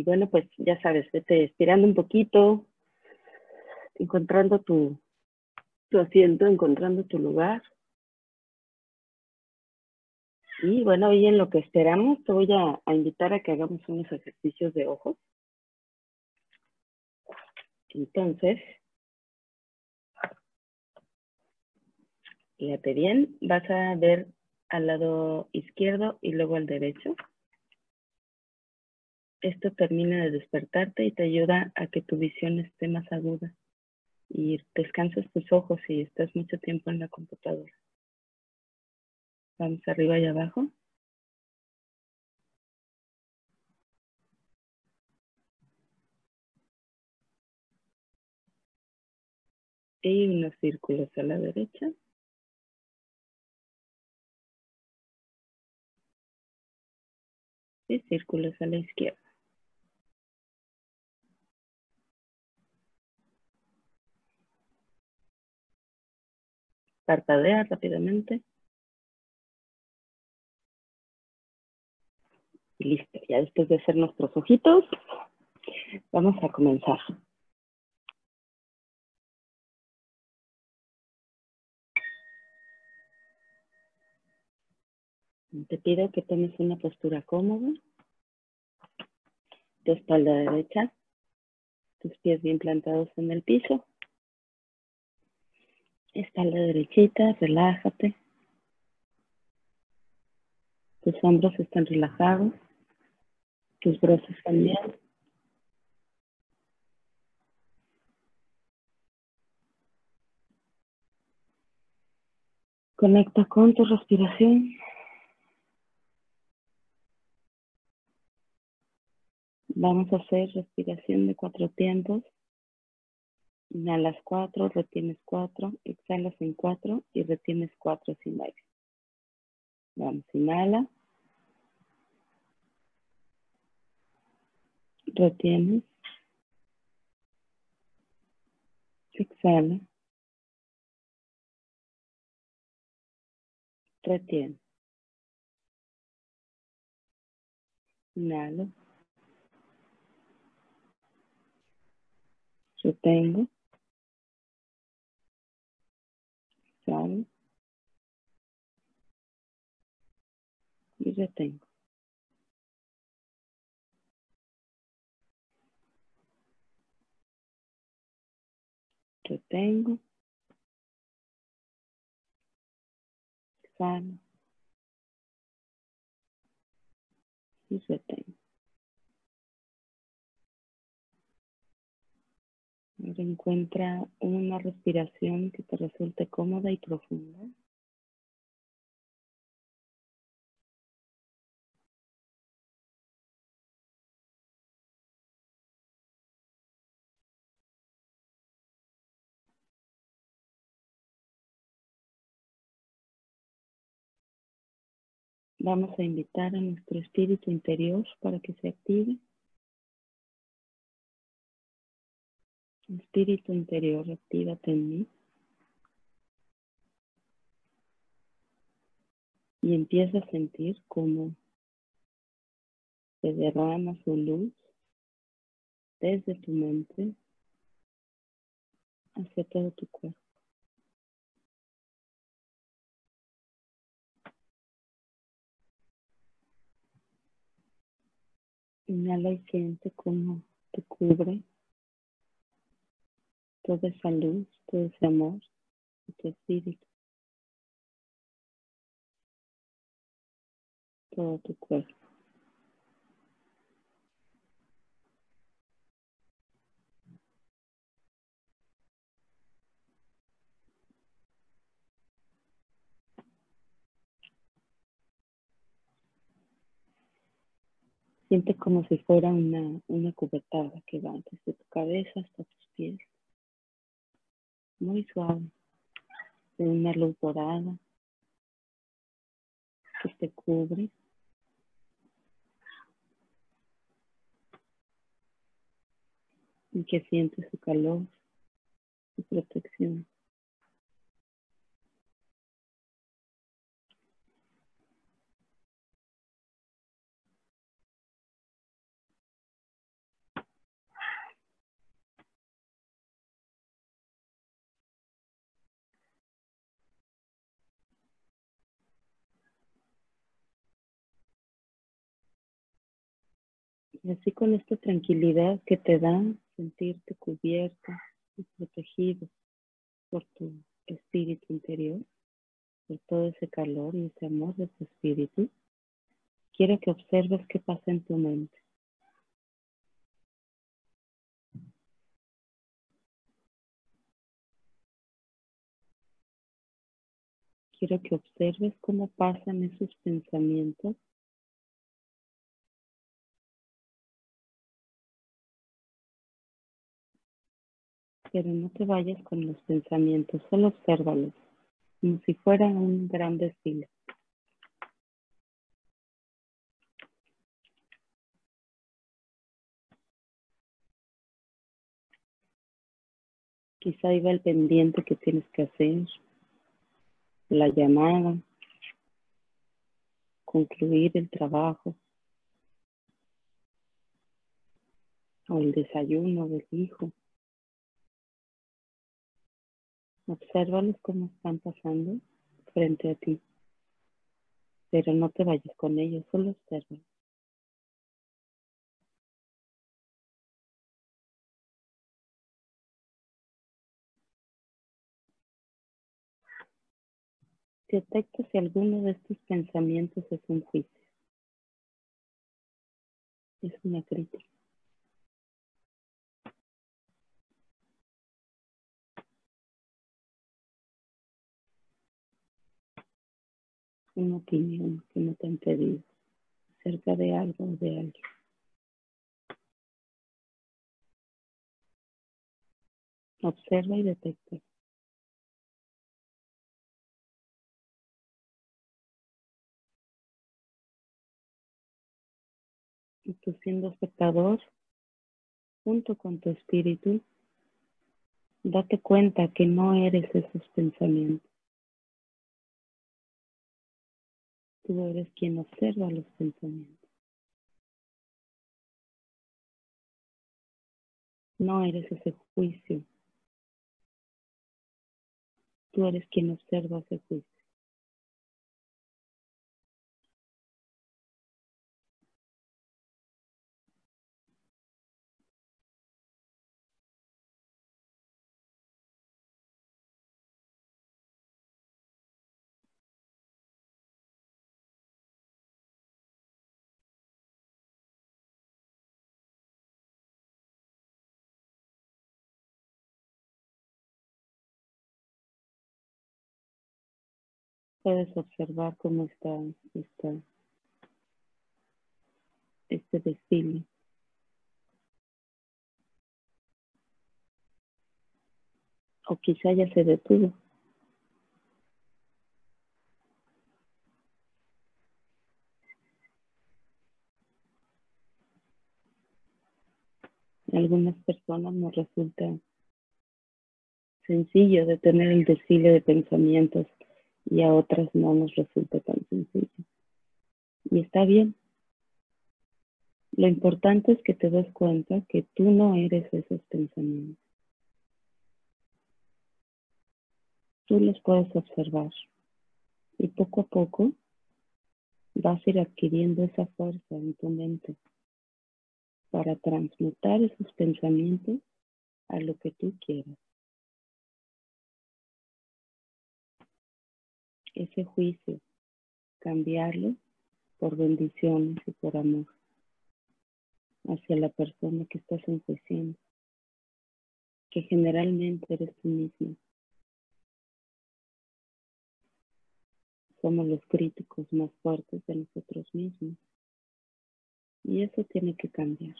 Y bueno, pues ya sabes, vete estirando un poquito, encontrando tu, tu asiento, encontrando tu lugar. Y bueno, hoy en lo que esperamos, te voy a, invitar a que hagamos unos ejercicios de ojos. Entonces, fíjate bien, vas a ver al lado izquierdo y luego al derecho. Esto termina de despertarte y te ayuda a que tu visión esté más aguda y descanses tus ojos si estás mucho tiempo en la computadora. Vamos arriba y abajo. Y unos círculos a la derecha. Y círculos a la izquierda. Parpadea rápidamente. Y listo, ya después de hacer nuestros ojitos, vamos a comenzar. Te pido que tomes una postura cómoda, tu espalda derecha, tus pies bien plantados en el piso, espalda derechita, relájate, tus hombros están relajados tus brazos también. Conecta con tu respiración. Vamos a hacer respiración de cuatro tiempos. Inhalas cuatro, retienes cuatro, exhalas en cuatro y retienes cuatro sin aire. Vamos, inhala. Retienes. Exhala. Retiene. Inhalo. Retengo. Exhalo. Y retengo. tengo Sano. Y retengo. Ahora encuentra una respiración que te resulte cómoda y profunda. Vamos a invitar a nuestro espíritu interior para que se active. Espíritu interior, actívate en mí. Y empieza a sentir cómo se derrama su luz desde tu mente hacia todo tu cuerpo. Inhala y siente cómo te cubre toda esa luz, todo ese amor de tu espíritu, todo tu cuerpo. Siente como si fuera una, una cubetada que va desde tu cabeza hasta tus pies. Muy suave. De una luz dorada que te cubre. Y que siente su calor, su protección. Y así con esta tranquilidad que te da sentirte cubierto y protegido por tu espíritu interior, por todo ese calor y ese amor de tu espíritu, quiero que observes qué pasa en tu mente. Quiero que observes cómo pasan esos pensamientos pero no te vayas con los pensamientos, solo obsérvalos, como si fueran un gran desfile. Quizá iba el pendiente que tienes que hacer, la llamada, concluir el trabajo o el desayuno del hijo. Obsérvalos cómo están pasando frente a ti. Pero no te vayas con ellos, solo obsérvalos. Detecta si alguno de estos pensamientos es un juicio. Es una crítica. Una opinión que no te han pedido acerca de algo o de alguien. Observa y detecta. Y tú siendo espectador, junto con tu espíritu, date cuenta que no eres esos pensamientos. Tú eres quien observa los pensamientos. No eres ese juicio. Tú eres quien observa ese juicio. Puedes observar cómo está, está este desfile. O quizá ya se detuvo. algunas personas nos resulta sencillo de tener el desfile de pensamientos y a otras no nos resulta tan sencillo. Y está bien. Lo importante es que te des cuenta que tú no eres esos pensamientos. Tú los puedes observar y poco a poco vas a ir adquiriendo esa fuerza en tu mente para transmutar esos pensamientos a lo que tú quieras. Ese juicio, cambiarlo por bendiciones y por amor hacia la persona que estás enjuiciando, que generalmente eres tú mismo. Somos los críticos más fuertes de nosotros mismos y eso tiene que cambiar.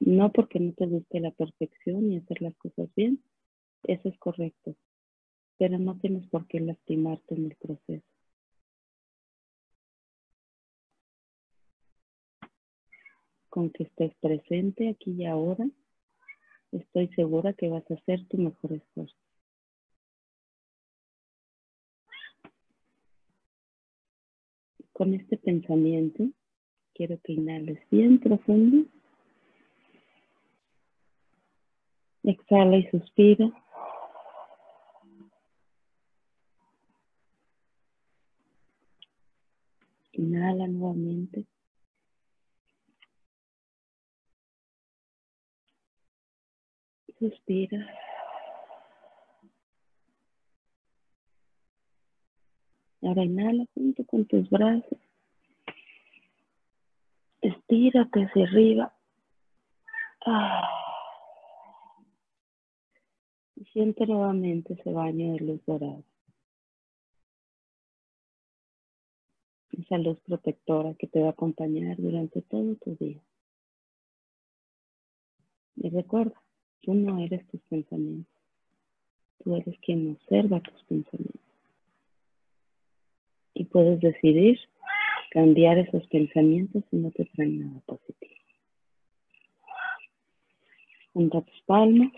No porque no te guste la perfección y hacer las cosas bien, eso es correcto, pero no tienes por qué lastimarte en el proceso. Con que estés presente aquí y ahora, estoy segura que vas a hacer tu mejor esfuerzo. Con este pensamiento, quiero que inhales bien profundo. Exhala y suspira. Inhala nuevamente. Suspira. Ahora inhala junto con tus brazos. Estírate hacia arriba. Ah. Y siente nuevamente ese baño de luz dorada. Esa luz protectora que te va a acompañar durante todo tu día. Y recuerda, tú no eres tus pensamientos. Tú eres quien observa tus pensamientos. Y puedes decidir cambiar esos pensamientos si no te traen nada positivo. Junta tus palmas.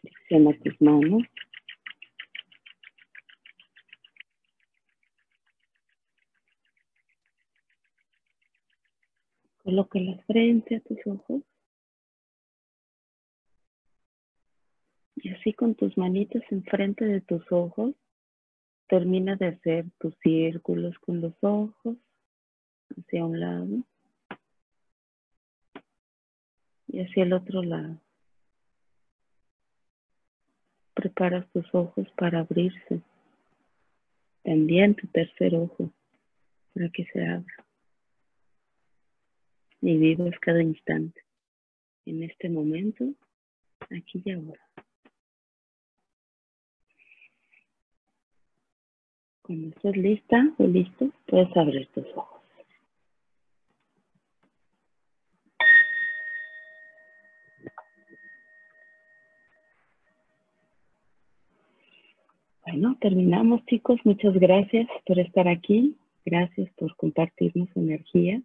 Flexiona tus manos. Coloca la frente a tus ojos. Y así con tus manitos enfrente de tus ojos, termina de hacer tus círculos con los ojos hacia un lado y hacia el otro lado. Preparas tus ojos para abrirse. También tu tercer ojo para que se abra. Y vivas cada instante. En este momento, aquí y ahora. Cuando estés lista o listo, puedes abrir tus ojos. Bueno, terminamos chicos. Muchas gracias por estar aquí. Gracias por compartirnos energía.